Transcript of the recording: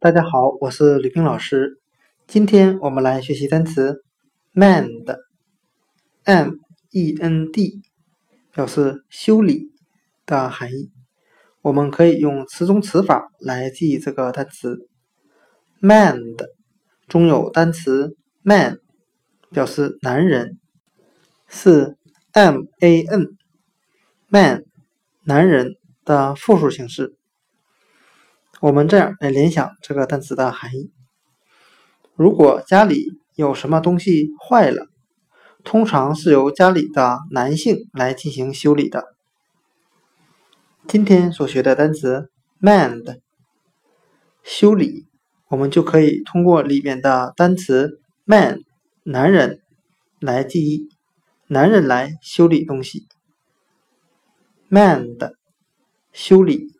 大家好，我是吕冰老师。今天我们来学习单词 “mend”，m-e-n-d，表示修理的含义。我们可以用词中词法来记忆这个单词 “mend”，中有单词 “man”，表示男人，是 m-a-n，man，男人的复数形式。我们这样来联想这个单词的含义：如果家里有什么东西坏了，通常是由家里的男性来进行修理的。今天所学的单词 “mend” 修理，我们就可以通过里面的单词 “man” 男人来记忆，男人来修理东西。mend 修理。